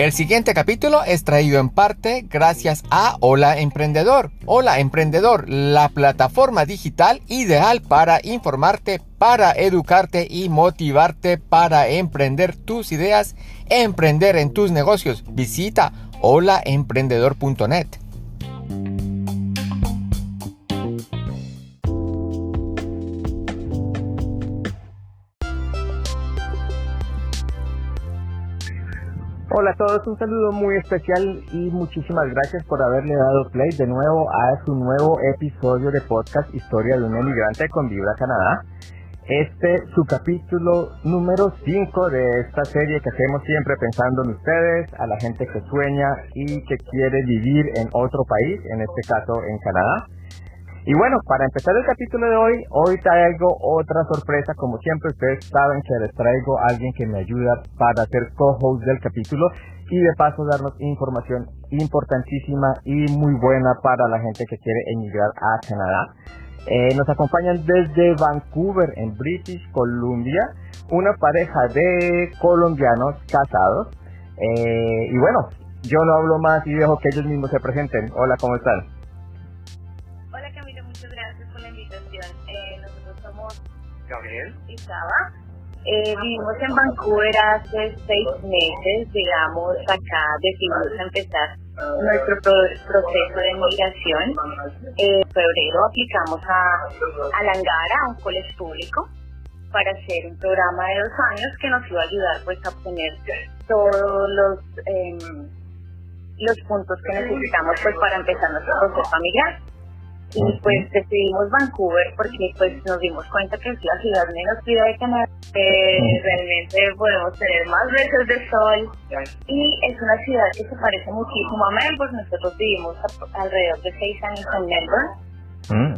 El siguiente capítulo es traído en parte gracias a Hola Emprendedor. Hola Emprendedor, la plataforma digital ideal para informarte, para educarte y motivarte para emprender tus ideas, emprender en tus negocios. Visita holaemprendedor.net. Hola a todos, un saludo muy especial y muchísimas gracias por haberle dado play de nuevo a su nuevo episodio de podcast Historia de un emigrante con Vibra Canadá. Este su capítulo número 5 de esta serie que hacemos siempre pensando en ustedes, a la gente que sueña y que quiere vivir en otro país, en este caso en Canadá. Y bueno, para empezar el capítulo de hoy, hoy traigo otra sorpresa. Como siempre, ustedes saben que les traigo a alguien que me ayuda para ser co-host del capítulo y de paso darnos información importantísima y muy buena para la gente que quiere emigrar a Canadá. Eh, nos acompañan desde Vancouver, en British Columbia, una pareja de colombianos casados. Eh, y bueno, yo no hablo más y dejo que ellos mismos se presenten. Hola, ¿cómo están? Gabriel. Y Eh, vivimos en Vancouver hace seis meses, digamos, acá decidimos empezar nuestro proceso de migración. En febrero aplicamos a, a Langara, a un colegio público, para hacer un programa de dos años que nos iba a ayudar pues a obtener todos los em, los puntos que necesitamos pues para empezar nuestro proceso a migrar y pues decidimos Vancouver porque pues nos dimos cuenta que es la ciudad menos fría de Canadá, realmente podemos tener más veces de sol. Y es una ciudad que se parece muchísimo a Melbourne, nosotros vivimos alrededor de seis años en Melbourne. Mm.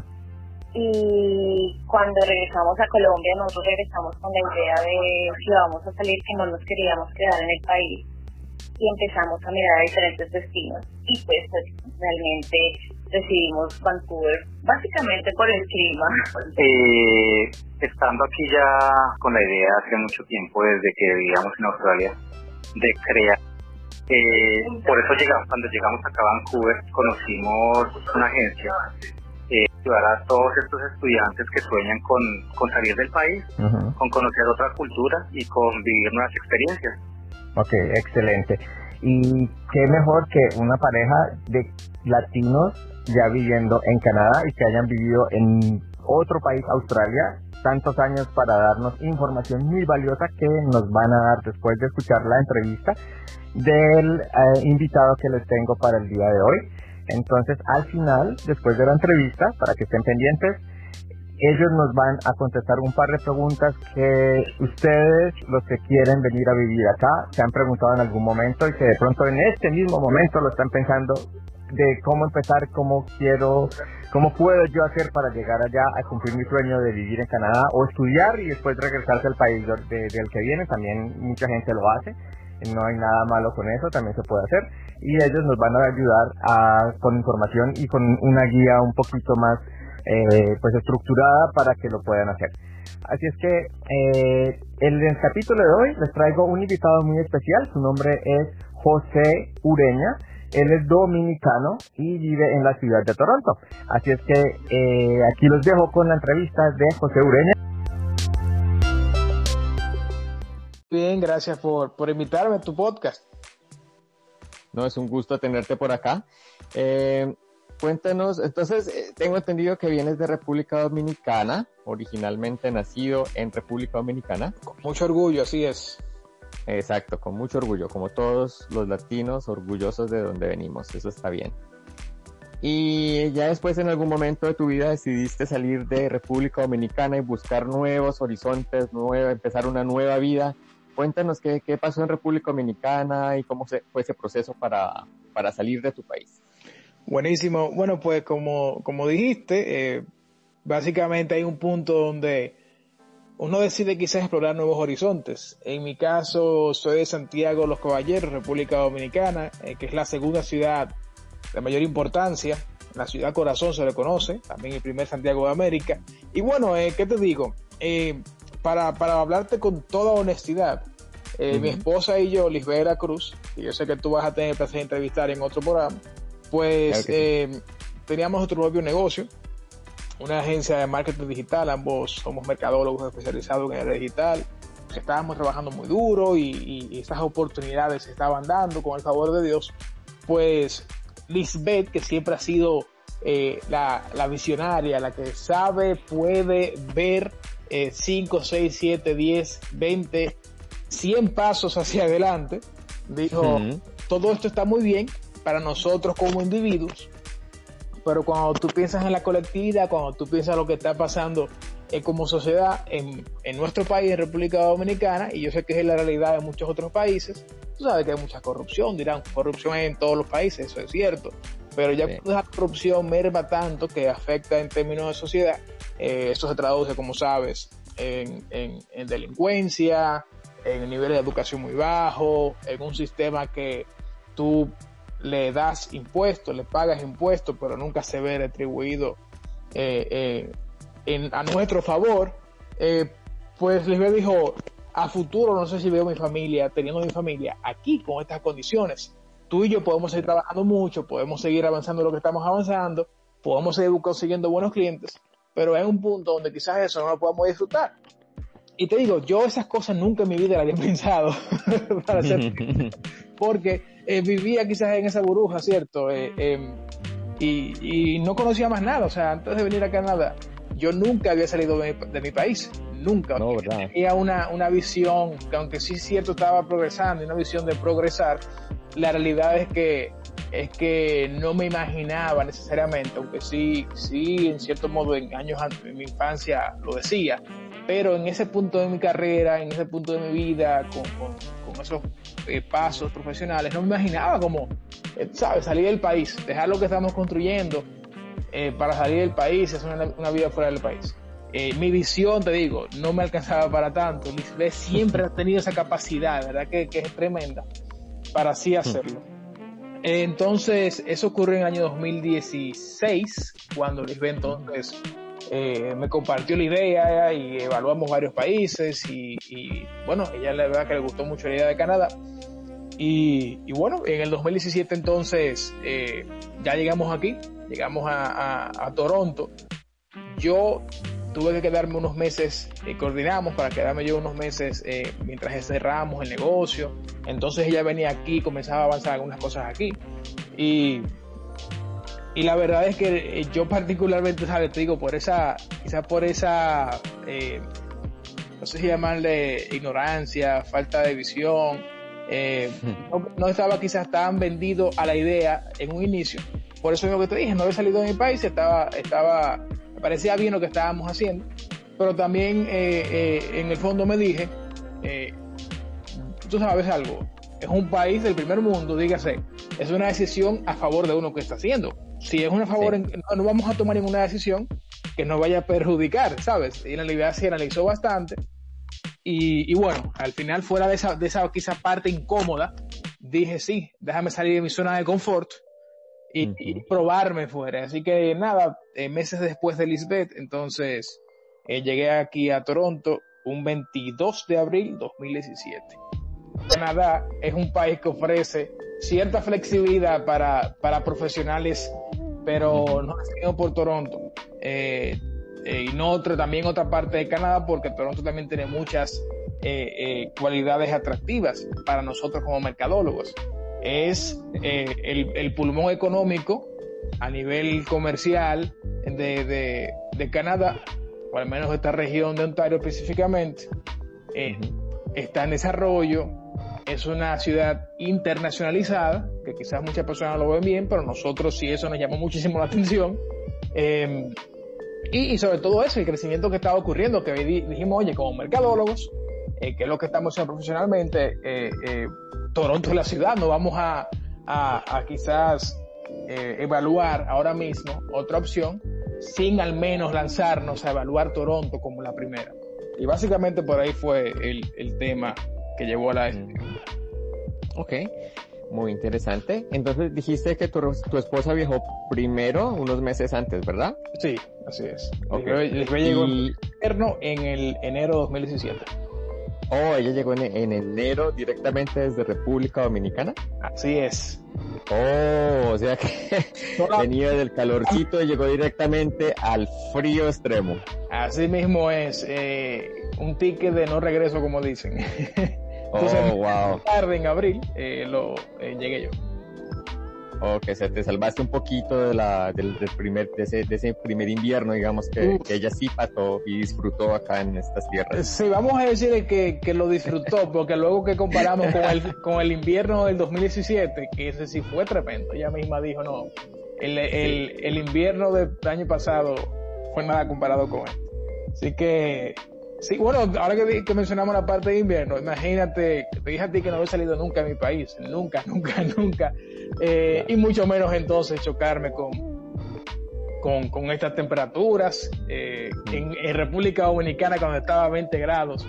y cuando regresamos a Colombia nosotros regresamos con la idea de si vamos a salir que no nos queríamos quedar en el país. Y empezamos a mirar a diferentes destinos. Y pues, pues realmente decidimos Vancouver, básicamente por el clima. Eh, estando aquí ya con la idea hace mucho tiempo, desde que vivíamos en Australia, de crear. Eh, por eso llegamos, cuando llegamos acá a Vancouver, conocimos una agencia eh, ayudar a todos estos estudiantes que sueñan con, con salir del país, con conocer otra cultura y con vivir nuevas experiencias. Ok, excelente. Y qué mejor que una pareja de latinos ya viviendo en Canadá y que hayan vivido en otro país, Australia, tantos años para darnos información muy valiosa que nos van a dar después de escuchar la entrevista del eh, invitado que les tengo para el día de hoy. Entonces, al final, después de la entrevista, para que estén pendientes, ellos nos van a contestar un par de preguntas que ustedes, los que quieren venir a vivir acá, se han preguntado en algún momento y que de pronto en este mismo momento lo están pensando de cómo empezar, cómo quiero, cómo puedo yo hacer para llegar allá a cumplir mi sueño de vivir en Canadá o estudiar y después regresarse al país del que viene. También mucha gente lo hace. No hay nada malo con eso, también se puede hacer. Y ellos nos van a ayudar a, con información y con una guía un poquito más eh, pues estructurada para que lo puedan hacer. Así es que eh, en el capítulo de hoy les traigo un invitado muy especial. Su nombre es José Ureña. Él es dominicano y vive en la ciudad de Toronto. Así es que eh, aquí los dejo con la entrevista de José Ureña. Bien, gracias por, por invitarme a tu podcast. No, es un gusto tenerte por acá. Eh, cuéntanos, entonces, eh, tengo entendido que vienes de República Dominicana, originalmente nacido en República Dominicana. Con mucho orgullo, así es. Exacto, con mucho orgullo, como todos los latinos orgullosos de donde venimos, eso está bien. Y ya después en algún momento de tu vida decidiste salir de República Dominicana y buscar nuevos horizontes, nueva, empezar una nueva vida. Cuéntanos qué, qué pasó en República Dominicana y cómo fue ese proceso para, para salir de tu país. Buenísimo. Bueno, pues como, como dijiste, eh, básicamente hay un punto donde uno decide quizás explorar nuevos horizontes. En mi caso, soy de Santiago Los Caballeros, República Dominicana, eh, que es la segunda ciudad de mayor importancia. La ciudad corazón se le conoce, también el primer Santiago de América. Y bueno, eh, ¿qué te digo? Eh, para, para hablarte con toda honestidad, mi esposa y yo, Lisbela Cruz, y yo sé que tú vas a tener el placer de entrevistar en otro programa, pues teníamos nuestro propio negocio, una agencia de marketing digital, ambos somos mercadólogos especializados en el digital, estábamos trabajando muy duro y, y, estas oportunidades se estaban dando con el favor de Dios, pues Lisbeth, que siempre ha sido eh, la, la, visionaria, la que sabe, puede ver 5, 6, 7, 10, 20, 100 pasos hacia adelante, dijo, todo esto está muy bien para nosotros como individuos, pero cuando tú piensas en la colectividad, cuando tú piensas lo que está pasando eh, como sociedad en, en, nuestro país, en República Dominicana, y yo sé que es la realidad de muchos otros países, tú sabes que hay mucha corrupción, dirán, corrupción en todos los países, eso es cierto, pero ya cuando la corrupción merma tanto que afecta en términos de sociedad, eh, eso se traduce, como sabes, en, en, en delincuencia, en nivel de educación muy bajo, en un sistema que tú le das impuestos, le pagas impuestos, pero nunca se ve retribuido eh, eh, en, a nuestro favor, eh, pues les dijo, a futuro no sé si veo mi familia, teniendo mi familia aquí con estas condiciones. Tú y yo podemos seguir trabajando mucho, podemos seguir avanzando lo que estamos avanzando, podemos seguir consiguiendo buenos clientes, pero hay un punto donde quizás eso no lo podamos disfrutar. Y te digo, yo esas cosas nunca en mi vida las había pensado, para porque eh, vivía quizás en esa burbuja, ¿cierto? Eh, em, y, y, no conocía más nada, o sea, antes de venir a Canadá, yo nunca había salido de mi, de mi país, nunca. No, ¿verdad? Tenía una, una visión, que aunque sí es cierto estaba progresando, una visión de progresar, la realidad es que es que no me imaginaba necesariamente, aunque sí, sí, en cierto modo en años en mi infancia lo decía, pero en ese punto de mi carrera, en ese punto de mi vida, con, con, con esos eh, pasos profesionales, no me imaginaba como, eh, ¿sabes? Salir del país, dejar lo que estamos construyendo eh, para salir del país, hacer una, una vida fuera del país. Eh, mi visión, te digo, no me alcanzaba para tanto. Lisbeth siempre ha tenido esa capacidad, ¿verdad? Que, que es tremenda para así hacerlo. Entonces, eso ocurre en el año 2016, cuando Lisbeth entonces eh, me compartió la idea y evaluamos varios países y, bueno, ella la verdad que le gustó mucho la idea de Canadá. Y, bueno, en el 2017 entonces eh, ya llegamos aquí, llegamos a, Toronto. Yo tuve que quedarme unos meses, eh, coordinamos para quedarme yo unos meses eh, mientras cerramos el negocio. Entonces ella venía aquí, comenzaba a avanzar algunas cosas aquí. Y y la verdad es que eh, yo particularmente, ¿sabes? Te digo, por esa, quizás por esa, eh, no sé si llamarle ignorancia, falta de visión, eh, no, no, estaba quizás tan vendido a la idea en un inicio. Por eso es lo que te dije, no había salido de mi país, estaba, estaba, me parecía bien lo que estábamos haciendo, pero también eh, eh, en el fondo me dije, tú sabes algo, es un país del primer mundo, dígase, es una decisión a favor de uno que está haciendo si es una favor, sí. no, no, vamos a tomar ninguna decisión que nos vaya a perjudicar, ¿sabes? Y en realidad se analizó bastante. Y, y, bueno, al final, fuera de esa, de esa quizá parte incómoda, dije sí, déjame salir de mi zona de confort y, uh -huh. y probarme fuera. Así que nada, eh, meses después de Lisbeth, entonces eh, llegué aquí a Toronto un 22 de abril 2017. Canadá es un país que ofrece cierta flexibilidad para, para profesionales, pero no es por Toronto. Eh, eh, y no otra, también otra parte de Canadá, porque Toronto también tiene muchas eh, cualidades atractivas para nosotros como mercadólogos. Es el, el, pulmón económico a nivel comercial de, de, de, Canadá, o al menos esta región de Ontario específicamente, está en desarrollo, es una ciudad internacionalizada, que quizás muchas personas lo ven bien, pero nosotros sí eso nos llamó muchísimo la atención. Eh, y, sobre todo eso, el crecimiento que estaba ocurriendo, que dijimos, oye, como mercadólogos, eh, que es lo que estamos haciendo profesionalmente, eh, eh Toronto es la ciudad, no vamos a, a, a quizás eh, evaluar ahora mismo otra opción sin al menos lanzarnos a evaluar Toronto como la primera. Y básicamente por ahí fue el tema que llevó a la decisión. Ok. muy interesante. Entonces dijiste que tu, tu esposa viajó primero unos meses antes, ¿verdad? Sí, así es. Okay. llegó y... en el enero 2017. Oh, ella llegó en, en, enero directamente desde República Dominicana. Así es. Oh, o sea que venía del calorcito y llegó directamente al frío extremo. Así mismo es, eh, un ticket de no regreso como dicen. Entonces, oh, wow. tarde en abril eh, lo eh, llegué yo. O que se te salvaste un poquito de la, del, primer, de ese, de ese primer invierno, digamos, que, que, ella sí pasó y disfrutó acá en estas tierras. Sí, vamos a decirle que, que lo disfrutó, porque luego que comparamos con el, con el invierno del 2017, que ese sí fue tremendo, ella misma dijo, no, el, el, el invierno del año pasado fue nada comparado con él. Así que Sí, bueno, ahora que, mencionamos la parte de invierno, imagínate, te dije a ti que no había salido nunca a mi país, nunca, nunca, nunca, eh, y mucho menos entonces chocarme con, con, con estas temperaturas. Eh, en, en, República Dominicana, cuando estaba a 20 grados,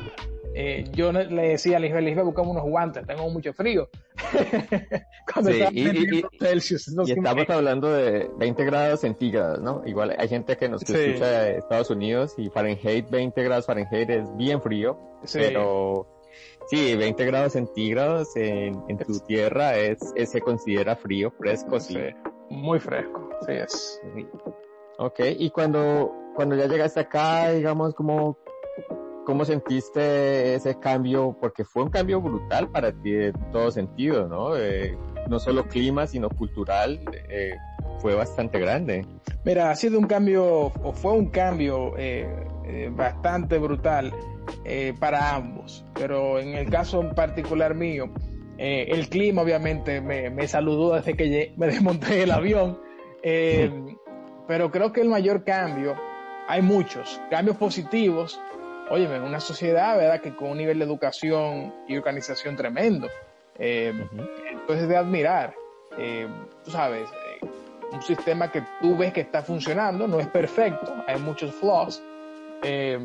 eh, yo le decía a Lisbeth, Lisbeth, buscamos unos guantes, tengo mucho frío. Cuando sí, y, y, Celsius, no y estamos hablando de 20 grados centígrados, ¿no? Igual hay gente que nos escucha de Estados Unidos y Fahrenheit, 20 grados Fahrenheit es bien frío, sí. pero sí, 20 grados centígrados en, en tu tierra es, es, se considera frío, fresco, sí. Muy fresco, sí es. Ok, y cuando, cuando ya llegaste acá, digamos, como ¿Cómo sentiste ese cambio? Porque fue un cambio brutal para ti en todo sentido, ¿no? Eh, no solo clima, sino cultural, eh, fue bastante grande. Mira, ha sido un cambio, o fue un cambio eh, bastante brutal para ambos, pero en el caso en particular mío, el clima obviamente me, me, saludó desde que me desmonté del avión, pero creo que el mayor cambio, hay muchos cambios positivos, óyeme, una sociedad, ¿verdad?, que con un nivel de educación y organización tremendo. Eh, Entonces, de admirar, eh, tú sabes, eh, un sistema que tú ves que está funcionando, no es perfecto, hay muchos flaws, eh,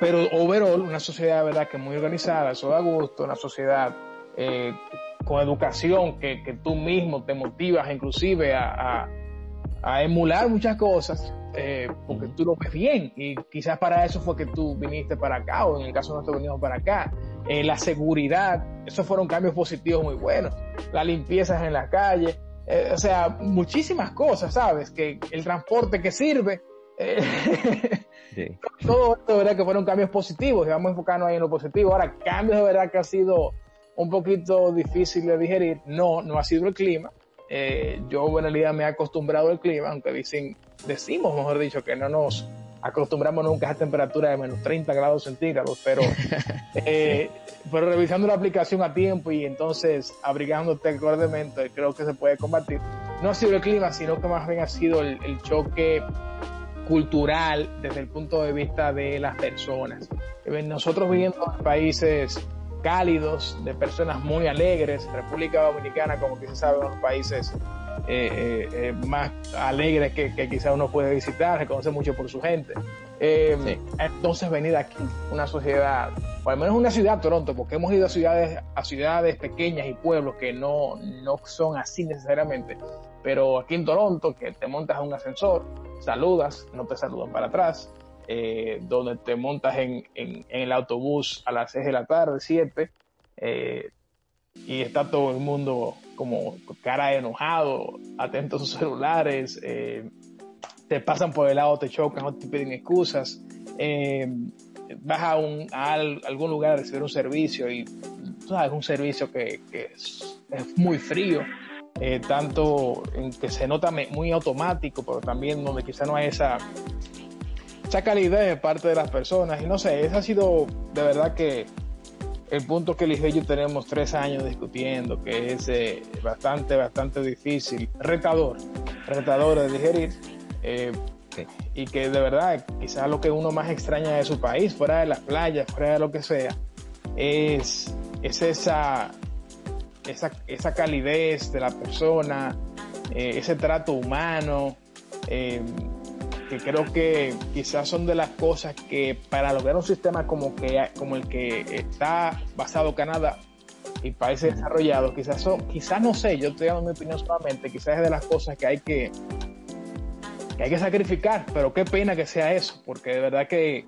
pero overall, una sociedad, ¿verdad?, que muy organizada, eso da gusto, una sociedad con educación que, que, tú mismo te motivas inclusive a, a, a emular muchas cosas eh, porque tú lo ves bien y quizás para eso fue que tú viniste para acá o en el caso nuestro venimos para acá. Eh, la seguridad, esos fueron cambios positivos muy buenos. La limpieza en la calle, eh, o sea, muchísimas cosas, ¿sabes? Que el transporte que sirve. Eh, sí. Todo esto, de verdad, que fueron cambios positivos y vamos a enfocarnos ahí en lo positivo. Ahora, cambios de verdad que ha sido un poquito difícil de digerir. No, no ha sido el clima. Eh, yo en realidad me he acostumbrado al clima, aunque dicen decimos, mejor dicho, que no nos acostumbramos nunca a esa temperatura de menos 30 grados centígrados, pero, eh, pero revisando la aplicación a tiempo y entonces abrigándote acordemente, creo que se puede combatir. No ha sido el clima, sino que más bien ha sido el, el choque cultural desde el punto de vista de las personas. Nosotros viviendo en países cálidos, de personas muy alegres, República Dominicana, como que se sabe, unos países eh, eh, más alegres que, que quizá uno puede visitar, se conoce mucho por su gente. Eh, sí. Entonces venir aquí, una sociedad, o al menos una ciudad, Toronto, porque hemos ido a ciudades, a ciudades pequeñas y pueblos que no, no son así necesariamente, pero aquí en Toronto, que te montas en un ascensor, saludas, no te saludan para atrás, eh, donde te montas en, el autobús a las 6 de la tarde, 7, eh, y está todo el mundo como cara enojado, atento a sus celulares, eh, te pasan por el lado, te chocan o te piden excusas, vas a, un, algún lugar a recibir un servicio y tú sabes, un servicio que, es, muy frío, tanto en que se nota muy automático, pero también donde quizá no hay esa, esa calidad de parte de las personas. Y no sé, esa ha sido de verdad que el punto que yo tenemos tres años discutiendo, que es eh, bastante, bastante difícil, retador, retador de digerir, eh, sí. y que de verdad quizás lo que uno más extraña de su país, fuera de las playas, fuera de lo que sea, es, es esa, esa, esa calidez de la persona, eh, ese trato humano, eh, que creo que quizás son de las cosas que para lograr un sistema como, que, como el que está basado Canadá, y países desarrollados, quizás son, quizás no sé, yo estoy dando mi opinión solamente, quizás es de las cosas que hay que, que hay que sacrificar, pero qué pena que sea eso, porque de verdad que,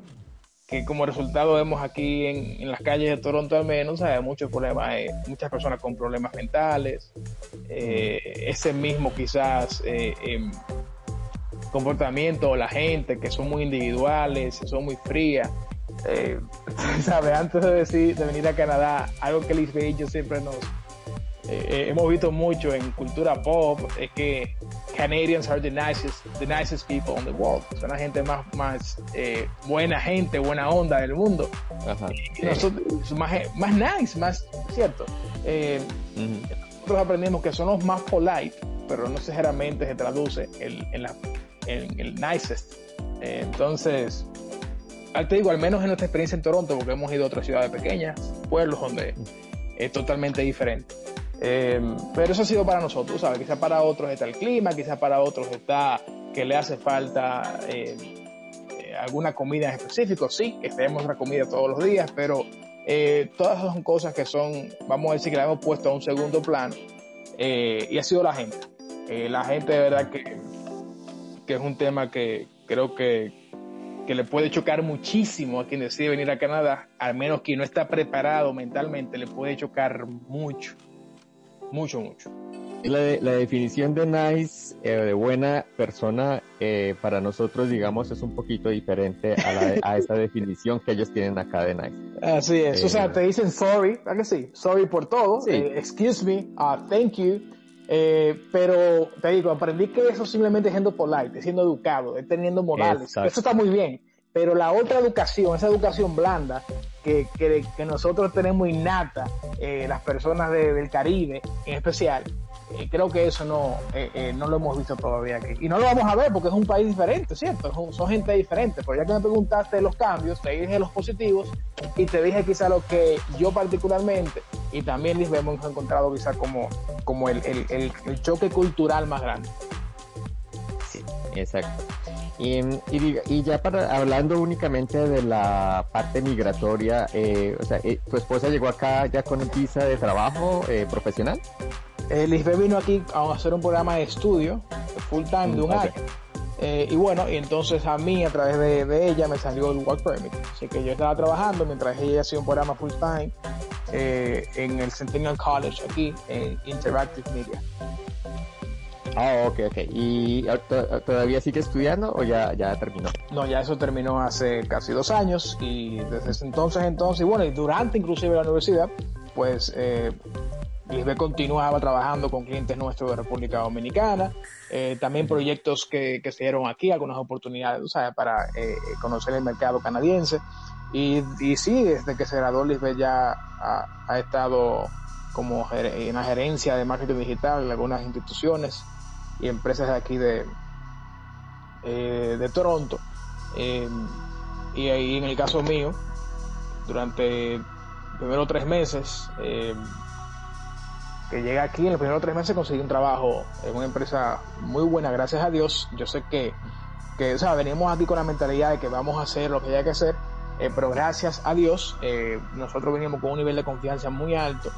que como resultado vemos aquí en, en, las calles de Toronto al menos, hay muchos problemas, eh, muchas personas con problemas mentales, eh, ese mismo quizás eh, em, comportamiento de la gente, que son muy individuales, son muy frías. Eh, ¿sabes? Antes de, decir, de venir a Canadá, algo que Liz y yo siempre nos eh, hemos visto mucho en cultura pop es que Canadians are the nicest, the nicest people in the world. Son la gente más, más eh, buena gente, buena onda del mundo. Ajá, nosotros, más, más nice, más cierto. Eh, uh -huh. Nosotros aprendimos que son los más polite, pero no necesariamente se traduce en, en, la, en el nicest. Eh, entonces, te digo, al menos en nuestra experiencia en Toronto, porque hemos ido a otras ciudades pequeñas, pueblos donde es totalmente diferente. Eh, pero eso ha sido para nosotros, ¿sabes? Quizá para otros está el clima, quizá para otros está que le hace falta eh, eh, alguna comida en específico. Sí, que tenemos otra comida todos los días, pero eh, todas son cosas que son, vamos a decir que la hemos puesto a un segundo plano. y ha sido la gente. la gente de verdad que, que es un tema que creo que, que le puede chocar muchísimo a quien decide venir a Canadá, al menos quien no está preparado mentalmente, le puede chocar mucho. Mucho, mucho. La, la definición de nice, eh, de buena persona, eh, para nosotros, digamos, es un poquito diferente a, la, a esa definición que ellos tienen acá de nice. Así es, eh, o sea, te dicen sorry, ¿verdad que sí? Sorry por todo, sí. excuse me, uh, thank you, pero te digo, aprendí que eso simplemente es siendo polite, siendo educado, es teniendo modales, Exacto. eso está muy bien, pero la otra educación, esa educación blanda que, que, que nosotros tenemos innata, eh, las personas de, del Caribe en especial, eh, creo que eso no, eh, no lo hemos visto todavía. Y no lo vamos a ver porque es un país diferente, ¿cierto? Son, gente diferente. Pero ya que me preguntaste los cambios, te dije los positivos y te dije quizá lo que yo particularmente y también les hemos encontrado quizá como, como el, el, el, choque cultural más grande. Sí, exacto. Y, y, ya para hablando únicamente de la parte migratoria, eh, o sea, eh, ¿tu esposa llegó acá ya con visa de trabajo eh, profesional? Eh, Lisbeth vino aquí a hacer un programa de estudio full time de un okay. año. Eh, y bueno, y entonces a mí, a través de, de, ella, me salió el work permit. Así que yo estaba trabajando mientras ella hacía un programa full time en el Centennial College aquí, en Interactive Media. Ah, ok, ok. ¿Y todavía sigue estudiando o ya, ya terminó? No, ya eso terminó hace casi dos años y desde ese entonces, entonces, y bueno, y durante inclusive la universidad, pues eh, Lisbeth continuaba trabajando con clientes nuestros de República Dominicana, eh, también proyectos que, que, se dieron aquí, algunas oportunidades, o sea, para eh, conocer el mercado canadiense. Y, y, sí, desde que se graduó Lisbeth ya ha, ha estado como en la gerencia de marketing digital en algunas instituciones y empresas de aquí de, eh, de Toronto. Eh, y ahí en el caso mío, durante primero tres meses, eh, que llega aquí, en los primeros tres meses conseguí un trabajo en una empresa muy buena, gracias a Dios. Yo sé que, que o sea, venimos aquí con la mentalidad de que vamos a hacer lo que haya que hacer, eh, pero gracias a Dios, eh, nosotros venimos con un nivel de confianza muy alto.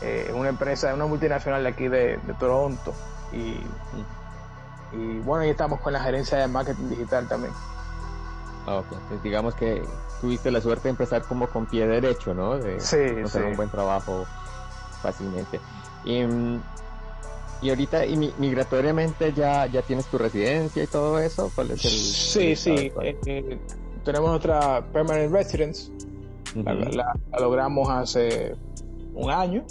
en una empresa, una multinacional de aquí de, de Toronto, y, y bueno, ahí estamos con la gerencia de marketing digital también. Ah, okay. Entonces, digamos que tuviste la suerte de empezar como con pie derecho, ¿no? De sí, hacer sí. un buen trabajo fácilmente. Y, y ahorita, y migratoriamente, ya, ya tienes tu residencia y todo eso. ¿Cuál es el, sí, el sí. Eh, eh, tenemos nuestra permanent residence. Uh -huh. la, la, la, logramos hace un año,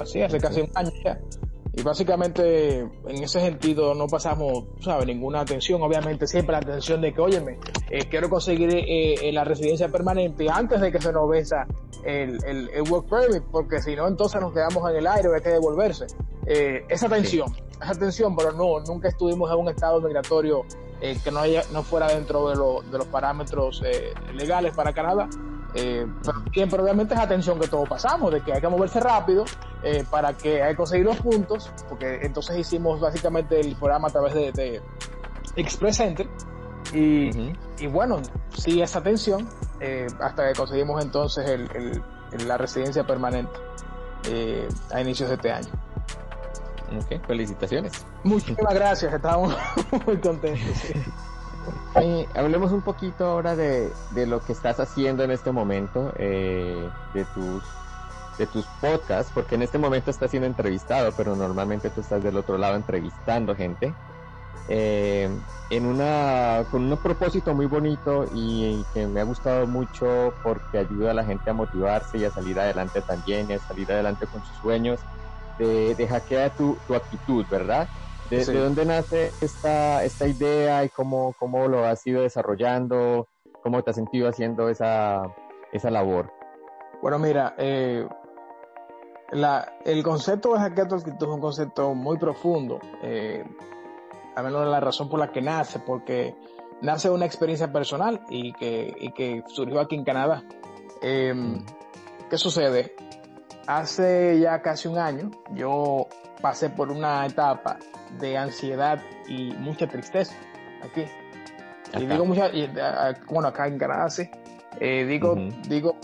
así, hace casi un año ya. Y básicamente, en ese sentido, no pasamos, ¿sabes? Ninguna atención. Obviamente, siempre la atención de que, óyeme, eh, quiero conseguir eh, la residencia permanente antes de que se nos vence el, el, el, work permit, porque si no, entonces nos quedamos en el aire, hay que devolverse. Eh, esa tensión, sí. esa tensión, pero no, nunca estuvimos en un estado migratorio eh, que no, haya, no fuera dentro de, lo, de los parámetros eh, legales para Canadá. Eh, pero siempre obviamente es atención que todos pasamos, de que hay que moverse rápido eh, para que hay que conseguir los puntos, porque entonces hicimos básicamente el programa a través de, de Express Center y, uh -huh. y, bueno, sí esa atención eh, hasta que conseguimos entonces el, el, el, la residencia permanente. eh, a inicios de este año. Ok, felicitaciones. Muchísimas gracias, estamos muy contentos. Hablemos un poquito ahora de, lo que estás haciendo en este momento, eh, de tus de tus podcasts, porque en este momento estás siendo entrevistado, pero normalmente tú estás del otro lado entrevistando gente. Eh, en una con un propósito muy bonito y, que me ha gustado mucho porque ayuda a la gente a motivarse y a salir adelante también y a salir adelante con sus sueños de, de hackear tu, tu actitud, ¿verdad? De, dónde nace esta, esta idea y cómo, cómo lo has ido desarrollando? ¿Cómo te has sentido haciendo esa, esa labor? Bueno, mira, eh, la, el concepto de actitud es un concepto muy profundo. Eh, a menos la razón por la que nace, porque nace una experiencia personal y que, y que surgió aquí en Canadá. Em, ¿Qué sucede? Hace ya casi un año yo pasé por una etapa de ansiedad y mucha tristeza aquí. Y digo mucha, bueno, acá en Canadá sí. Eh, digo, digo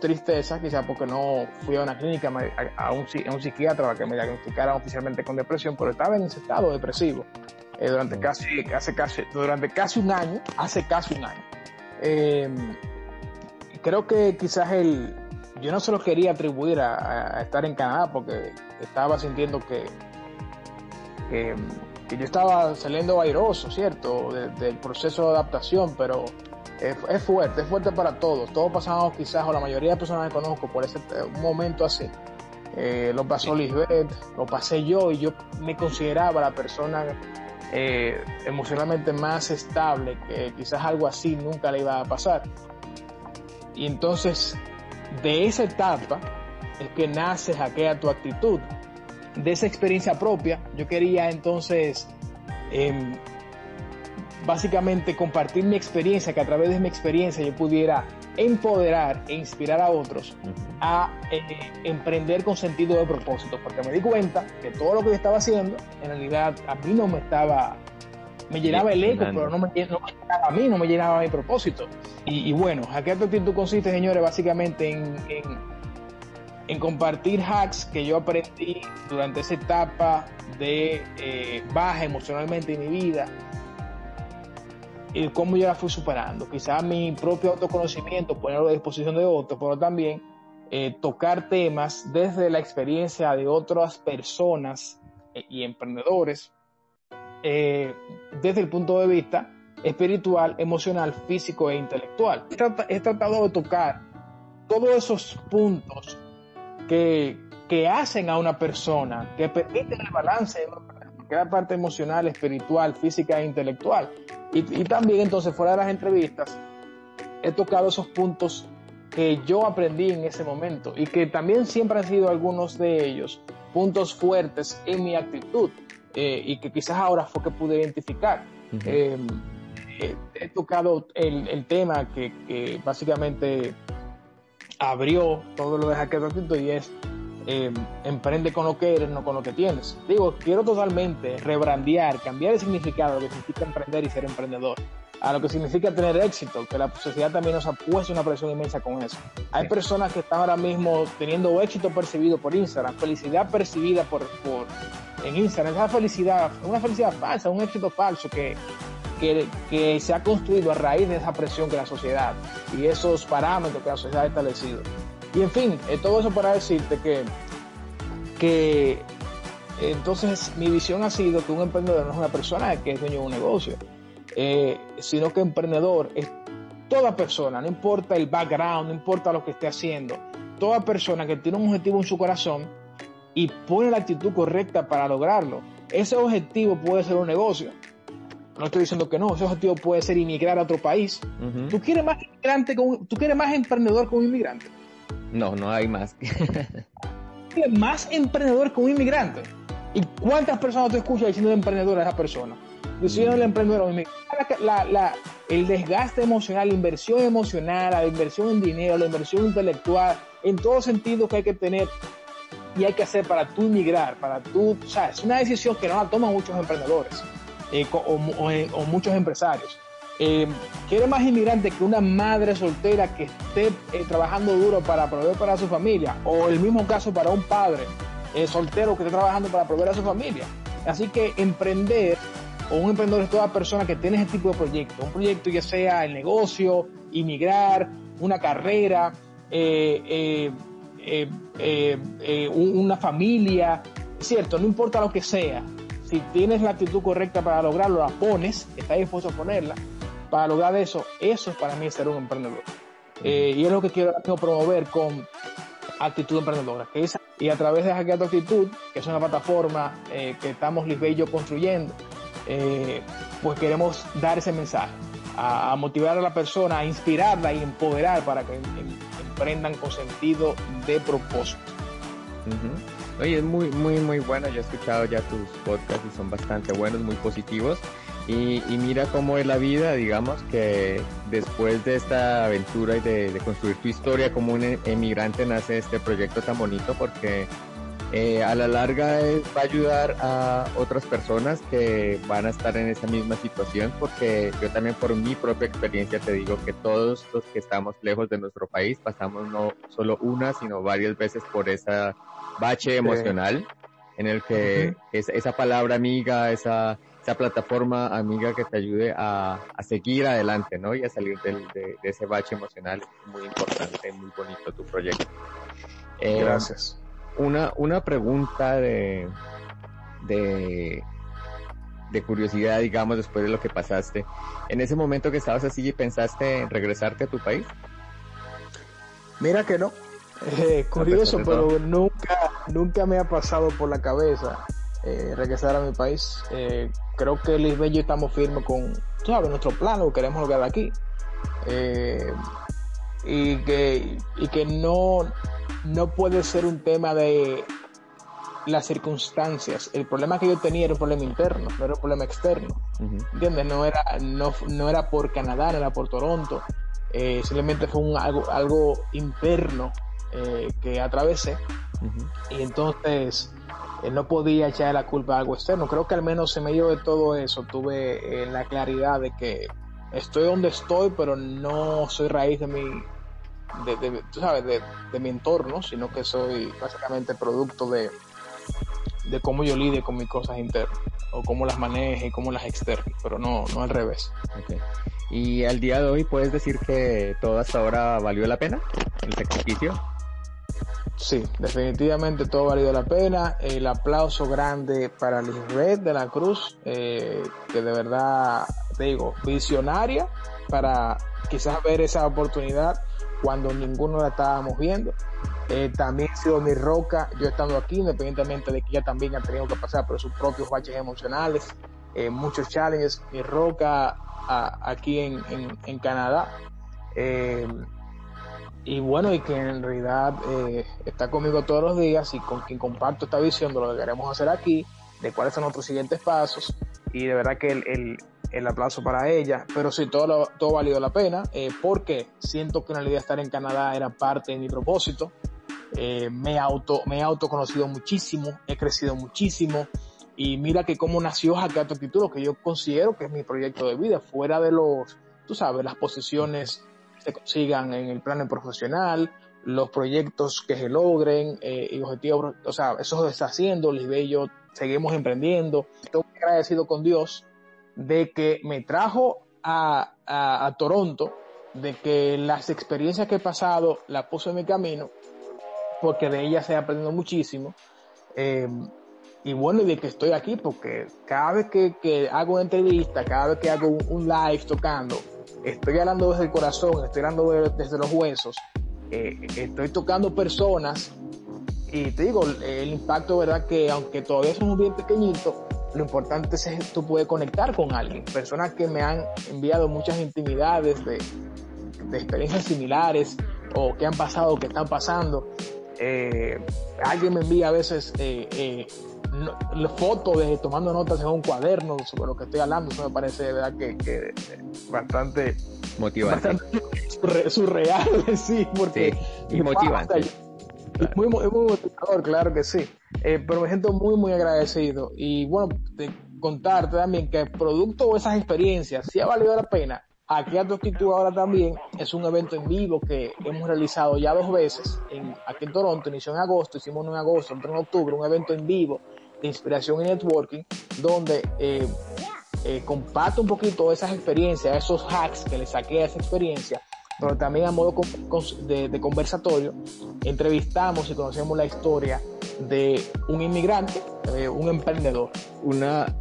tristeza, quizás porque no fui a una clínica, a, un, a un psiquiatra para que me diagnosticaran oficialmente con depresión, pero estaba en ese estado depresivo eh, durante, casi, hace casi, durante casi un año, hace casi un año. Eh, creo que quizás el, yo no se lo quería atribuir a, estar en Canadá porque estaba sintiendo que, que, yo estaba saliendo airoso, ¿cierto? del proceso de adaptación, pero es, fuerte, es fuerte para todos. Todos pasamos quizás, o la mayoría de personas que conozco, por ese momento así. Eh, lo pasó Lisbeth, lo pasé yo y yo me consideraba la persona eh, emocionalmente más estable, que quizás algo así nunca le iba a pasar. Y entonces de esa etapa es que nace Hackea tu actitud. De esa experiencia propia, yo quería entonces em, básicamente compartir mi experiencia, que a través de mi experiencia yo pudiera empoderar e inspirar a otros a eh, emprender con sentido de propósito, porque me di cuenta que todo lo que yo estaba haciendo, en realidad a mí no me estaba me llenaba el eco, pero no me, llenaba a mí, no me llenaba mi propósito. Y, bueno, Hackear tu actitud consiste, señores, básicamente en, en, compartir hacks que yo aprendí durante esa etapa de eh, baja emocionalmente en mi vida y cómo yo la fui superando. Quizás mi propio autoconocimiento, ponerlo a disposición de otros, pero también eh, tocar temas desde la experiencia de otras personas eh, y emprendedores desde el punto de vista espiritual, emocional, físico e intelectual. He tratado de tocar todos esos puntos que, que hacen a una persona, que permiten el balance de la parte emocional, espiritual, física e intelectual. Y, y también entonces fuera de las entrevistas, he tocado esos puntos que yo aprendí en ese momento y que también siempre han sido algunos de ellos puntos fuertes en mi actitud. Eh, y que quizás ahora fue que pude identificar. Eh, eh, he tocado el, el tema que, que, básicamente abrió todo lo de hacker y es emprende con lo que eres, no con lo que tienes. Digo, quiero totalmente rebrandear, cambiar el significado de lo que significa emprender y ser emprendedor a lo que significa tener éxito, que la sociedad también nos ha puesto una presión inmensa con eso. Hay personas que están ahora mismo teniendo éxito percibido por Instagram, felicidad percibida por, por en Instagram, esa felicidad, una felicidad falsa, un éxito falso que, que, se ha construido a raíz de esa presión que la sociedad y esos parámetros que la sociedad ha establecido. Y en fin, eh, todo eso para decirte que, que entonces mi visión ha sido que un emprendedor no es una persona que es dueño de un negocio, eh, sino que emprendedor es toda persona, no importa el background, no importa lo que esté haciendo, toda persona que tiene un objetivo en su corazón y pone la actitud correcta para lograrlo. Ese objetivo puede ser un negocio. No estoy diciendo que no, ese objetivo puede ser inmigrar a otro país. ¿Tú quieres más inmigrante con, tú quieres más emprendedor con un inmigrante? No, no hay más. ¿Quieres más emprendedor con un inmigrante? ¿Y cuántas personas tú escuchas diciendo emprendedor a esa persona? Diciendo el emprendedor, la, el desgaste emocional, la inversión emocional, la inversión en dinero, la inversión intelectual, en todo sentido que hay que tener y hay que hacer para tú inmigrar, para tú, o es una decisión que no la toman muchos emprendedores eh, o, muchos empresarios. eh, quiere más inmigrante que una madre soltera que esté eh, trabajando duro para proveer para su familia, o el mismo caso para un padre eh, soltero que esté trabajando para proveer a su familia. Así que emprender, o un emprendedor es toda persona que tiene ese tipo de proyecto, un proyecto ya sea el negocio, inmigrar, una carrera, una familia, cierto, no importa lo que sea, si tienes la actitud correcta para lograrlo, la pones, estás dispuesto a ponerla, para lograr eso, eso es para mí ser un emprendedor. Eh, y es lo que quiero, promover con actitud emprendedora. Que y a través de Hackear tu Actitud, que es una plataforma eh, que estamos Liz y yo construyendo, eh, pues queremos dar ese mensaje, a, motivar a la persona, a inspirarla y empoderar para que em, em, emprendan con sentido de propósito. Oye, es muy, muy, muy bueno. Yo he escuchado ya tus podcasts y son bastante buenos, muy positivos. Y, mira cómo es la vida, digamos que después de esta aventura y de, construir tu historia como un emigrante nace este proyecto tan bonito porque eh, a la larga va a ayudar a otras personas que van a estar en esa misma situación porque yo también por mi propia experiencia te digo que todos los que estamos lejos de nuestro país pasamos no solo una sino varias veces por esa bache emocional en el que esa palabra amiga, esa, esa plataforma amiga que te ayude a, a seguir adelante, ¿no? Y a salir del, de, ese bache emocional. Muy importante, muy bonito tu proyecto. Eh, Gracias. Una, una pregunta de, de, de curiosidad, digamos, después de lo que pasaste. En ese momento que estabas así, ¿pensaste en regresarte a tu país? Mira que no. Eh, curioso, pero nunca, nunca me ha pasado por la cabeza eh, regresar a mi país. Eh, creo que Liz y yo estamos firmes con, sabes, nuestro plano, queremos lograr aquí. Eh, y que, y que no, no puede ser un tema de las circunstancias. El problema que yo tenía era un problema interno, no era un problema externo. ¿Entiendes? No era, no, no era por Canadá, no era por Toronto. simplemente fue un, algo, algo interno eh, que atravesé. Y entonces eh, no podía echar la culpa a algo externo. Creo que al menos en medio de todo eso tuve eh, la claridad de que estoy donde estoy, pero no soy raíz de mi, de, tú sabes, de, mi entorno, sino que soy básicamente producto de, de cómo yo lidio con mis cosas internas, o cómo las maneje y cómo las externo, pero no, no al revés. Y al día de hoy puedes decir que todo hasta ahora valió la pena, el sacrificio. Sí, definitivamente todo ha valido la pena. El aplauso grande para Red de la Cruz, eh, que de verdad, digo, visionaria para quizás ver esa oportunidad cuando ninguno la estábamos viendo. Eh, también mi roca, yo estando aquí, independientemente de que ella también ha tenido que pasar por sus propios baches emocionales, eh, muchos challenges, mi roca aquí en, en Canadá. Eh, y bueno, y que en realidad eh, está conmigo todos los días y con quien comparto esta visión de lo que queremos hacer aquí, de cuáles son nuestros siguientes pasos y de verdad que el, el, aplauso para ella, pero sí, todo, todo valido la pena, eh, porque siento que en realidad estar en Canadá era parte de mi propósito, eh, me, auto, me he autoconocido muchísimo, he crecido muchísimo, y mira que cómo nació Hackear tu Título, que yo considero que es mi proyecto de vida, fuera de los, tú sabes, las posiciones se consigan en el plano profesional, los proyectos que se logren eh, y objetivos, o sea, eso se y yo seguimos emprendiendo. Estoy muy agradecido con Dios de que me trajo a, a, Toronto, de que las experiencias que he pasado las puso en mi camino, porque de ellas he aprendido muchísimo. Eh, y bueno, de que estoy aquí, porque cada vez que, que hago una entrevista, cada vez que hago un live tocando, estoy hablando desde el corazón, estoy hablando desde los huesos, eh, estoy tocando personas y te digo, el impacto, ¿verdad? Que aunque todavía somos bien pequeñitos, lo importante es que tú puedes conectar con alguien. Personas que me han enviado muchas intimidades de, de experiencias similares o que han pasado, que están pasando. Eh, alguien me envía a veces eh, eh fotos de tomando notas en un cuaderno sobre lo que estoy hablando. Eso me parece de verdad que, bastante motivante. surreal, sí, porque. y motivante. Muy, muy, motivador, claro que sí. Eh, pero me siento muy, muy agradecido. Y bueno, de contarte también que producto de esas experiencias, si ha valido la pena Aquí a tu actitud ahora también es un evento en vivo que hemos realizado ya dos veces. En, aquí en Toronto, inició en agosto, hicimos uno en agosto, otro en octubre, un evento en vivo de inspiración y networking, donde eh, eh, comparto un poquito esas experiencias, esos hacks que le saqué esa experiencia, pero también a modo de, conversatorio, entrevistamos y conocemos la historia de un inmigrante, eh, un emprendedor. Una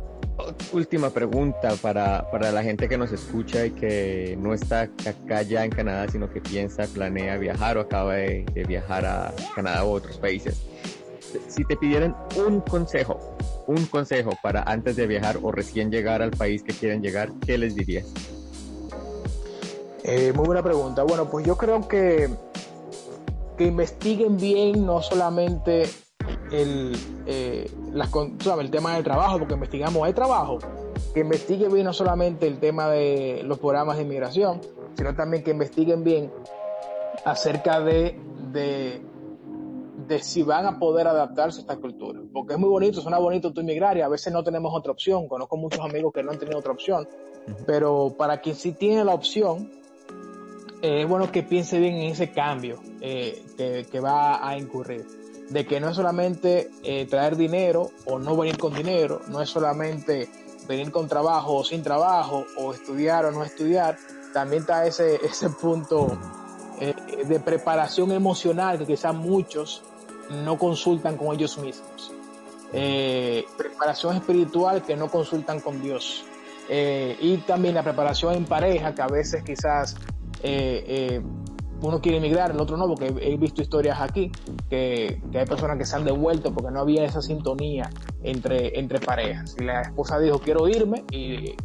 última pregunta para, para, la gente que nos escucha y que no está acá ya en Canadá, sino que piensa, planea viajar o acaba de, de viajar a Canadá u otros países si te pidieran un consejo, un consejo para antes de viajar o recién llegar al país que quieren llegar, ¿qué les dirías? Eh, muy buena pregunta. Bueno, pues yo creo que, que investiguen bien no solamente el, eh, el tema del trabajo, porque investigamos, hay trabajo, que investiguen bien no solamente el tema de los programas de inmigración, sino también que investiguen bien acerca de, de de si van a poder adaptarse a esta cultura. Porque es muy bonito, suena bonito tu inmigrar y a veces no tenemos otra opción. Conozco muchos amigos que no han tenido otra opción. Pero para quien sí tiene la opción, es bueno que piense bien en ese cambio eh, que, va a incurrir. De que no es solamente eh, traer dinero o no venir con dinero, no es solamente venir con trabajo o sin trabajo, o estudiar o no estudiar. También está ese, ese punto de preparación emocional que quizás muchos no consultan con ellos mismos. Eh, preparación espiritual que no consultan con Dios. Eh, y también la preparación en pareja, que a veces quizás eh, uno quiere emigrar, el otro no, porque he, visto historias aquí que, hay personas que se han devuelto porque no había esa sintonía entre, entre parejas. Y la esposa dijo, quiero irme, y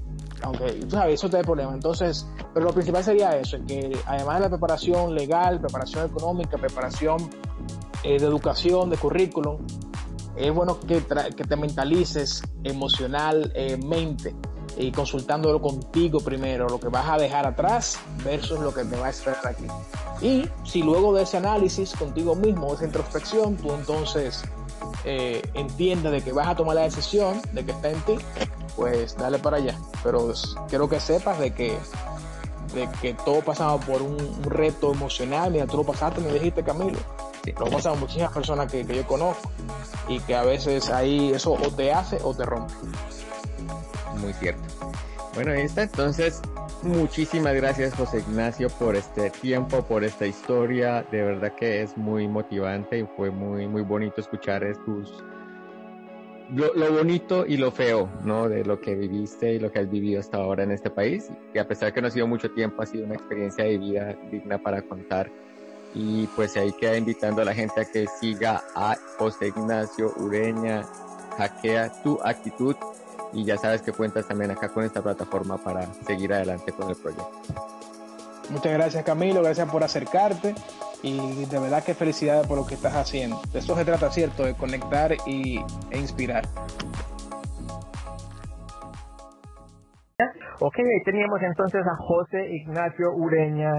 aunque tú sabes, eso te da problema. Entonces, pero lo principal sería eso, que además de la preparación legal, preparación económica, preparación eh, de educación, de currículum, es bueno que, que te mentalices emocionalmente y consultándolo contigo primero, lo que vas a dejar atrás versus lo que te va a esperar aquí. Y si luego de ese análisis contigo mismo, esa introspección, tú entonces eh, entiendes de que vas a tomar la decisión, de que está en ti, pues dale para allá. Pero quiero que sepas de que de que todo pasaba por un, reto emocional, mira, tú lo pasaste, me dijiste Camilo, lo pasan muchísimas personas que, yo conozco y que a veces ahí eso o te hace o te rompe. Muy cierto. Bueno, ahí está. Entonces, muchísimas gracias José Ignacio por este tiempo, por esta historia. De verdad que es muy motivante y fue muy, muy bonito escuchar tus, lo, lo, bonito y lo feo, ¿no? De lo que viviste y lo que has vivido hasta ahora en este país. Y a pesar que no ha sido mucho tiempo, ha sido una experiencia de vida digna para contar y pues ahí queda invitando a la gente a que siga a José Ignacio Ureña, hackea tu actitud y ya sabes que cuentas también acá con esta plataforma para seguir adelante con el proyecto. Muchas gracias Camilo, gracias por acercarte y de verdad que felicidades por lo que estás haciendo. De eso se trata, ¿cierto? De conectar y, e inspirar. Ok, ahí teníamos entonces a José Ignacio Ureña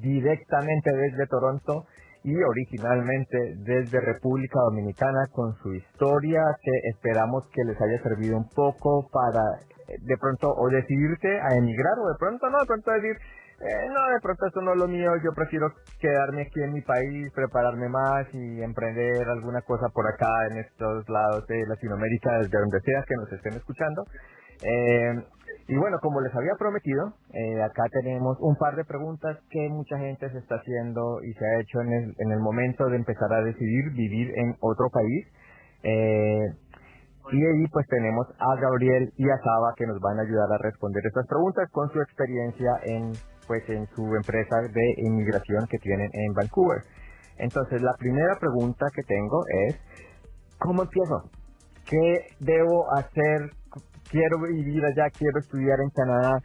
directamente desde Toronto y originalmente desde República Dominicana con su historia que esperamos que les haya servido un poco para eh, de pronto o decidirse a emigrar o de pronto no, de pronto decir, eh, no, de pronto esto no es lo mío, yo prefiero quedarme aquí en mi país, prepararme más y emprender alguna cosa por acá en estos lados de Latinoamérica, desde donde sea que nos estén escuchando. Eh, y bueno, como les había prometido, eh, acá tenemos un par de preguntas que mucha gente se está haciendo y se ha hecho en el, en el momento de empezar a decidir vivir en otro país. Eh, y ahí pues tenemos a Gabriel y a Saba que nos van a ayudar a responder estas preguntas con su experiencia en pues en su empresa de inmigración que tienen en Vancouver. Entonces la primera pregunta que tengo es, ¿cómo empiezo? ¿Qué debo hacer quiero vivir allá, quiero estudiar en Canadá,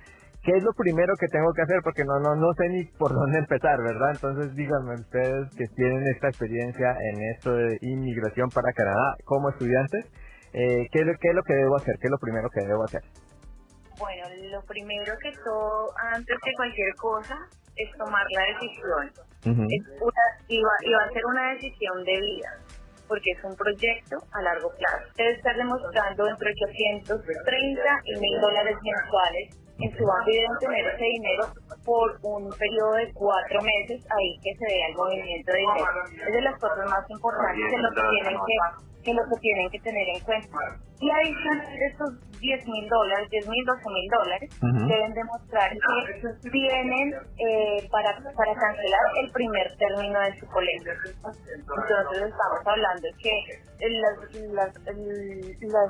¿qué es lo primero que tengo que hacer? Porque no, no, no sé ni por dónde empezar, ¿verdad? Entonces díganme ustedes que tienen esta experiencia en esto de inmigración para Canadá como estudiantes, eh, ¿qué, ¿qué es lo que debo hacer? ¿Qué es lo primero que debo hacer? Bueno, lo primero que todo, antes que cualquier cosa, es tomar la decisión. es una, y, va, y va a ser una decisión de vida porque es un proyecto a largo plazo. Debe estar demostrando entre 830 y 1000 dólares mensuales en su banco y deben tener ese dinero por un periodo de cuatro meses ahí que se vea el movimiento de dinero. Es de las cosas más importantes que lo que tienen que que lo que tienen que tener en cuenta. Y adicional estos 10 mil dólares, 10 mil, 12 mil dólares, deben demostrar que tienen eh, para, para cancelar el primer término de su colegio. Entonces estamos hablando de que las, las, los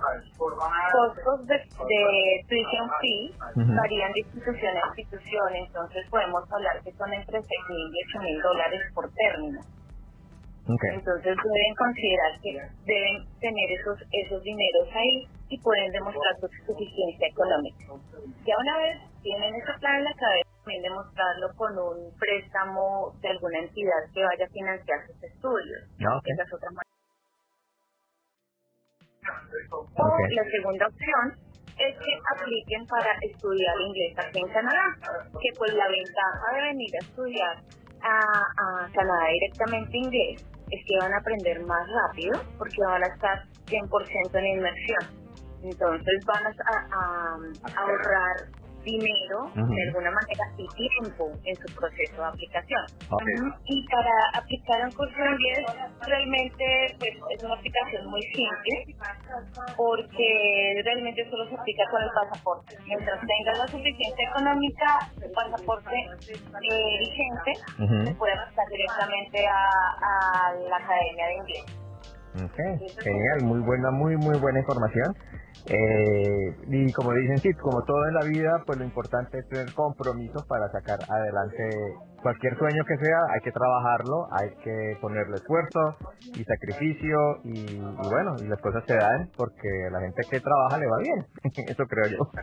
costos de, de tuition fee varían de institución a institución, entonces podemos hablar que son entre 6 mil y 8 mil dólares por término. Entonces deben considerar que deben tener esos esos dineros ahí y pueden demostrar su suficiencia económica. Ya una vez tienen ese plan en la cabeza, también demostrarlo con un préstamo de alguna entidad que vaya a financiar sus estudios. Esa es otra manera. O la segunda opción es que apliquen para estudiar inglés aquí en Canadá, que pues la ventaja de venir a estudiar a, a Canadá directamente inglés es que van a aprender más rápido porque van a estar 100% en inmersión. Entonces van a, ahorrar dinero de alguna manera y tiempo en su proceso de aplicación. Y para aplicar un curso de inglés realmente pues, es una aplicación muy simple porque realmente solo se aplica con el pasaporte. Mientras tengas la suficiente económica, el pasaporte eh, vigente, se puede pasar directamente a, a la academia de inglés. Ok, genial, muy buena, muy, muy buena información. Eh, y como dicen, sí, como todo en la vida, pues lo importante es tener compromisos para sacar adelante cualquier sueño que sea, hay que trabajarlo, hay que ponerle esfuerzo y sacrificio y, bueno, y las cosas se dan porque la gente que trabaja le va bien, eso creo yo.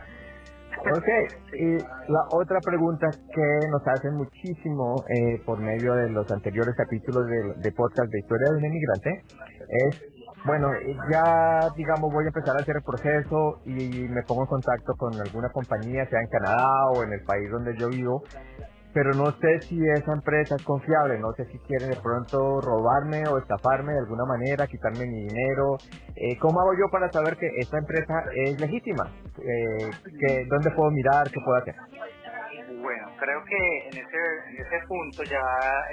Ok, y la otra pregunta que nos hacen muchísimo eh, por medio de los anteriores capítulos de, de podcast de Historia de un Inmigrante es bueno, ya digamos voy a empezar a hacer el proceso y me pongo en contacto con alguna compañía, sea en Canadá o en el país donde yo vivo, pero no sé si esa empresa es confiable, no sé si quieren de pronto robarme o estafarme de alguna manera, quitarme mi dinero. Eh, ¿Cómo hago yo para saber que esta empresa es legítima? Eh, que, ¿Dónde puedo mirar? ¿Qué puedo hacer? Bueno, creo que en ese, en ese punto ya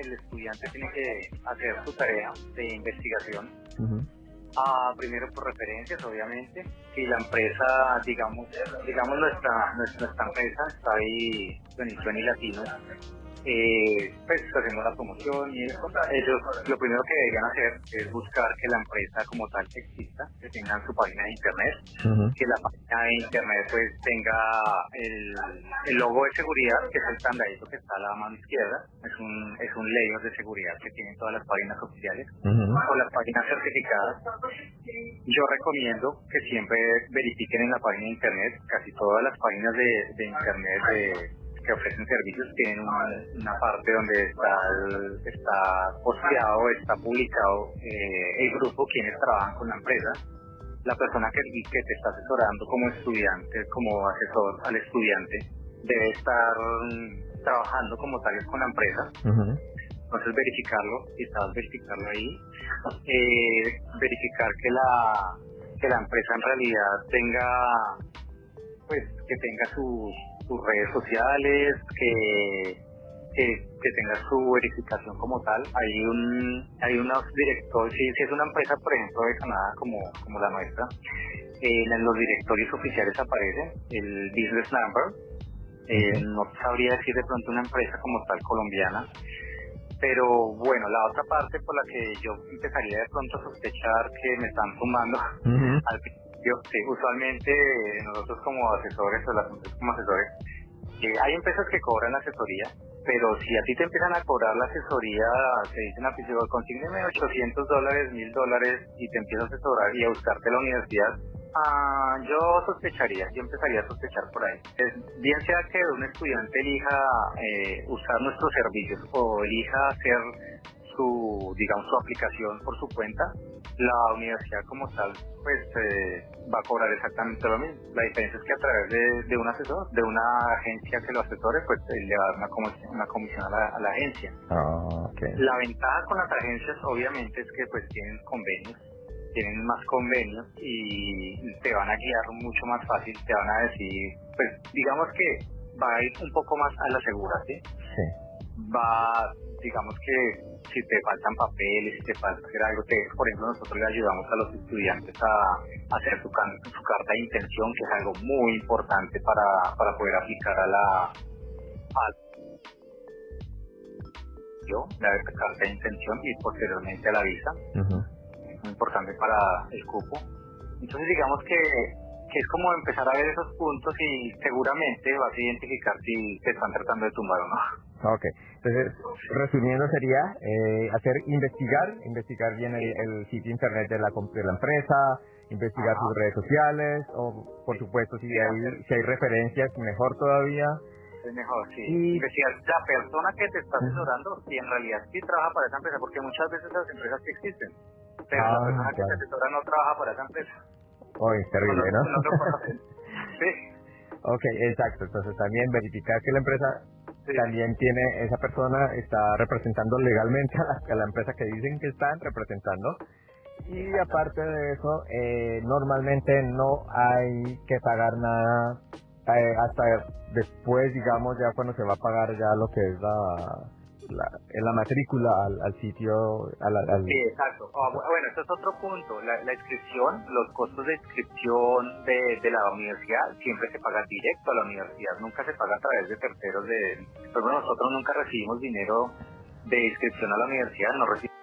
el estudiante tiene que hacer su tarea de investigación. Ah, primero por referencias, obviamente. Si la empresa, digamos, digamos nuestra nuestra, empresa está ahí, Venezuela y Latinos, eh, pues haciendo la promoción y eso, ellos lo primero que deberían hacer es buscar que la empresa como tal exista, que tengan su página de internet, que la página de internet pues tenga el, logo de seguridad, que es el estandadito que está a la mano izquierda, es un, es un layer de seguridad que tienen todas las páginas oficiales, o las páginas certificadas. Yo recomiendo que siempre verifiquen en la página de internet, casi todas las páginas de, de internet de que ofrecen servicios tienen una, parte donde está está posteado, está publicado eh, el grupo quienes trabajan con la empresa, la persona que, que te está asesorando como estudiante, como asesor al estudiante, debe estar mm, trabajando como tal con la empresa. Entonces verificarlo, estás verificarlo ahí, eh, verificar que la que la empresa en realidad tenga pues que tenga sus sus redes sociales, que, que, tenga su verificación como tal. Hay un hay unos directores, si, es una empresa, por ejemplo, de Canadá como, como la nuestra, en los directorios oficiales aparece el business number. Eh, no sabría decir de pronto una empresa como tal colombiana, pero bueno, la otra parte por la que yo empezaría de pronto a sospechar que me están sumando al sí, usualmente nosotros como asesores o las empresas como asesores, eh, hay empresas que cobran asesoría, pero si a ti te empiezan a cobrar la asesoría, te dicen a ti, consígueme 800 dólares, 1000 dólares y te empiezas a asesorar y a buscarte la universidad, ah, yo sospecharía, yo empezaría a sospechar por ahí. Bien sea que un estudiante elija eh, usar nuestros servicios o elija hacer su, digamos, su aplicación por su cuenta, la universidad como tal, pues eh, va a cobrar exactamente lo mismo. La diferencia es que a través de, un asesor, de una agencia que lo asesore, pues le va a dar una comisión, una comisión a, la, agencia. Ah, la ventaja con las agencias, obviamente, es que pues tienen convenios tienen más convenios y te van a guiar mucho más fácil, te van a decir, pues digamos que va a ir un poco más a la segura, ¿sí? Sí. Va, digamos que si te faltan papeles, si te falta hacer algo, te, por ejemplo, nosotros le ayudamos a los estudiantes a, hacer su, su, carta de intención, que es algo muy importante para, para poder aplicar a la... A, yo, la carta de intención y posteriormente a la visa. Es muy importante para el cupo. Entonces digamos que, que es como empezar a ver esos puntos y seguramente vas a identificar si te están tratando de tumbar o no. Ok, entonces resumiendo sería eh, hacer investigar, investigar bien el, sitio internet de la, de la empresa, investigar sus redes sociales o por supuesto si hay, si hay referencias mejor todavía es mejor, sí. Y... Investigar la persona que te está asesorando, si en realidad sí trabaja para esa empresa, porque muchas veces las empresas sí existen, pero la ah, persona que te asesora no trabaja para esa empresa. Uy, terrible, ¿no? sí. Ok, exacto. Entonces también verificar que la empresa también tiene, esa persona está representando legalmente a la, a la empresa que dicen que están representando. Y aparte de eso, eh, normalmente no hay que pagar nada eh, hasta después, digamos, ya cuando se va a pagar ya lo que es la, la, la matrícula al, sitio. Al, Sí, exacto. Ah, bueno, eso es otro punto. La, inscripción, los costos de inscripción de, de, la universidad siempre se pagan directo a la universidad, nunca se paga a través de terceros. De, pues nosotros nunca recibimos dinero de inscripción a la universidad, no recibimos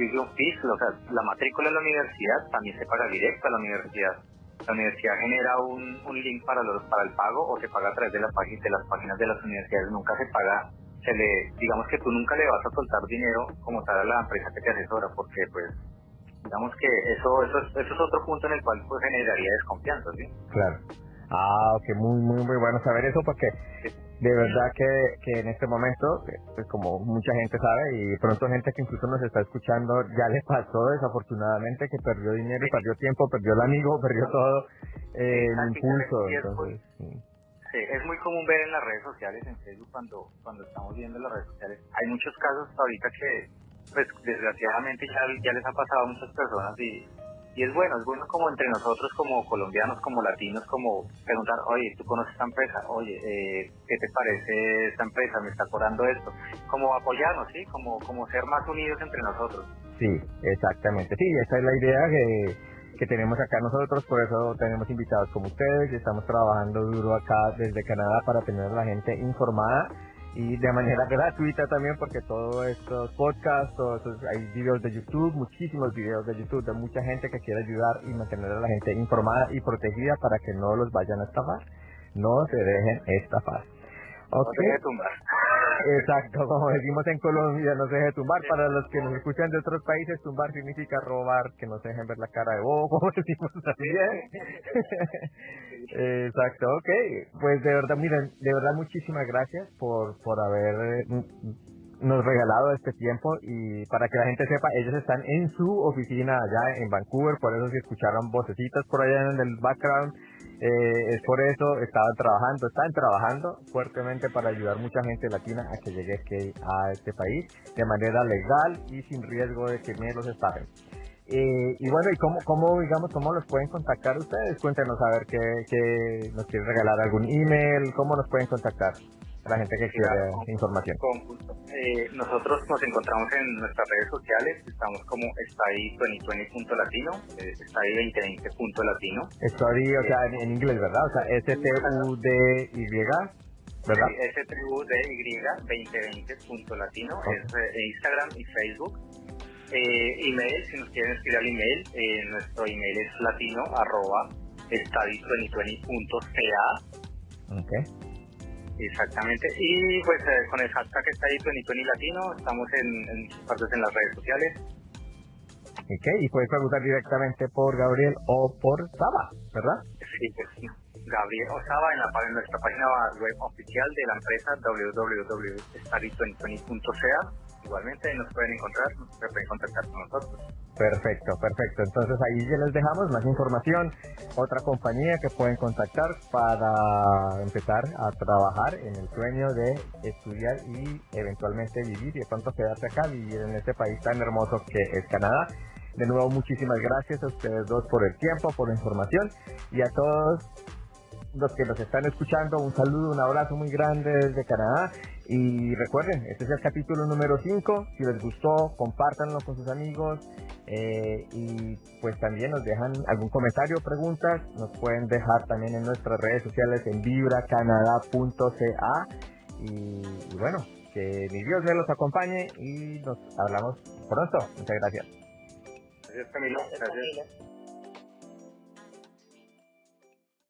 o sea, la matrícula de la universidad también se paga directo a la universidad la universidad genera un, un link para los para el pago o se paga a través de, la página, de las páginas de las universidades, nunca se paga, se le, digamos que tú nunca le vas a soltar dinero como tal a la empresa que te asesora, porque pues digamos que eso eso es, eso es otro punto en el cual pues generaría desconfianza, ¿sí? Claro. Ah, ok, muy, muy, muy bueno saber eso porque de verdad que, que en este momento, pues como mucha gente sabe y pronto gente que incluso nos está escuchando ya le pasó desafortunadamente que perdió dinero, perdió tiempo, perdió el amigo, perdió todo eh, el impulso. Entonces, sí. es muy común ver en las redes sociales, en Facebook, cuando, cuando estamos viendo las redes sociales. Hay muchos casos ahorita que, pues desgraciadamente ya, ya les ha pasado a muchas personas y y es bueno, es bueno como entre nosotros, como colombianos, como latinos, como preguntar, oye, ¿tú conoces esta empresa? Oye, eh, ¿qué te parece esta empresa? ¿Me está cobrando esto? Como apoyarnos, ¿sí? Como, como ser más unidos entre nosotros. Sí, exactamente. Sí, esa es la idea que, que tenemos acá nosotros, por eso tenemos invitados como ustedes y estamos trabajando duro acá desde Canadá para tener a la gente informada y de manera gratuita también porque todos estos podcasts, todos hay videos de YouTube, muchísimos videos de YouTube de mucha gente que quiere ayudar y mantener a la gente informada y protegida para que no los vayan a estafar. No se dejen estafar. Okay. tumbar. Exacto, como decimos en Colombia, no se deje tumbar. Para los que nos escuchan de otros países, tumbar significa robar, que no se dejen ver la cara de bobo, como decimos también. Exacto, ok. Pues de verdad, miren, de verdad muchísimas gracias por, por haber mm, nos regalado este tiempo y para que la gente sepa, ellos están en su oficina allá en Vancouver, por eso si escucharon vocecitas por allá en el background, eh, es por eso estaban trabajando, están trabajando fuertemente para ayudar mucha gente latina a que llegue a este país de manera legal y sin riesgo de que me los estafen. Eh, y bueno, ¿y cómo, cómo, digamos, cómo los pueden contactar ustedes? Cuéntenos a ver qué, qué nos quieren regalar algún email, cómo nos pueden contactar la gente que quiere información. Con gusto. Eh, nosotros nos encontramos en nuestras redes sociales, estamos como study2020.latino, eh, study2020.latino. Study, o sea, en, en, inglés, ¿verdad? O sea, S-T-U-D-Y, ¿verdad? S-T-U-D-Y 2020.latino, es eh, Instagram y Facebook. Eh, email, si nos quieren escribir al email, eh, nuestro email es latino arroba study2020.ca. Okay. Exactamente. Y pues eh, con el hashtag está ahí Tony Latino, estamos en, en partes en las redes sociales. Ok, y puedes preguntar directamente por Gabriel o por Saba, ¿verdad? Sí, pues sí. Gabriel o Saba en, la, en nuestra página web oficial de la empresa www.study2020.ca igualmente nos pueden encontrar, nos pueden contactar con nosotros. Perfecto, perfecto. Entonces ahí ya les dejamos más información. Otra compañía que pueden contactar para empezar a trabajar en el sueño de estudiar y eventualmente vivir y de pronto quedarse acá, vivir en este país tan hermoso que es Canadá. De nuevo, muchísimas gracias a ustedes dos por el tiempo, por la información y a todos los que nos están escuchando, un saludo, un abrazo muy grande desde Canadá. Y recuerden, este es el capítulo número 5. Si les gustó, compártanlo con sus amigos. Eh, y pues también nos dejan algún comentario o preguntas. Nos pueden dejar también en nuestras redes sociales en vibracanadá.ca. Y, y bueno, que mi Dios me los acompañe y nos hablamos pronto. Muchas gracias. Gracias Camilo. Gracias.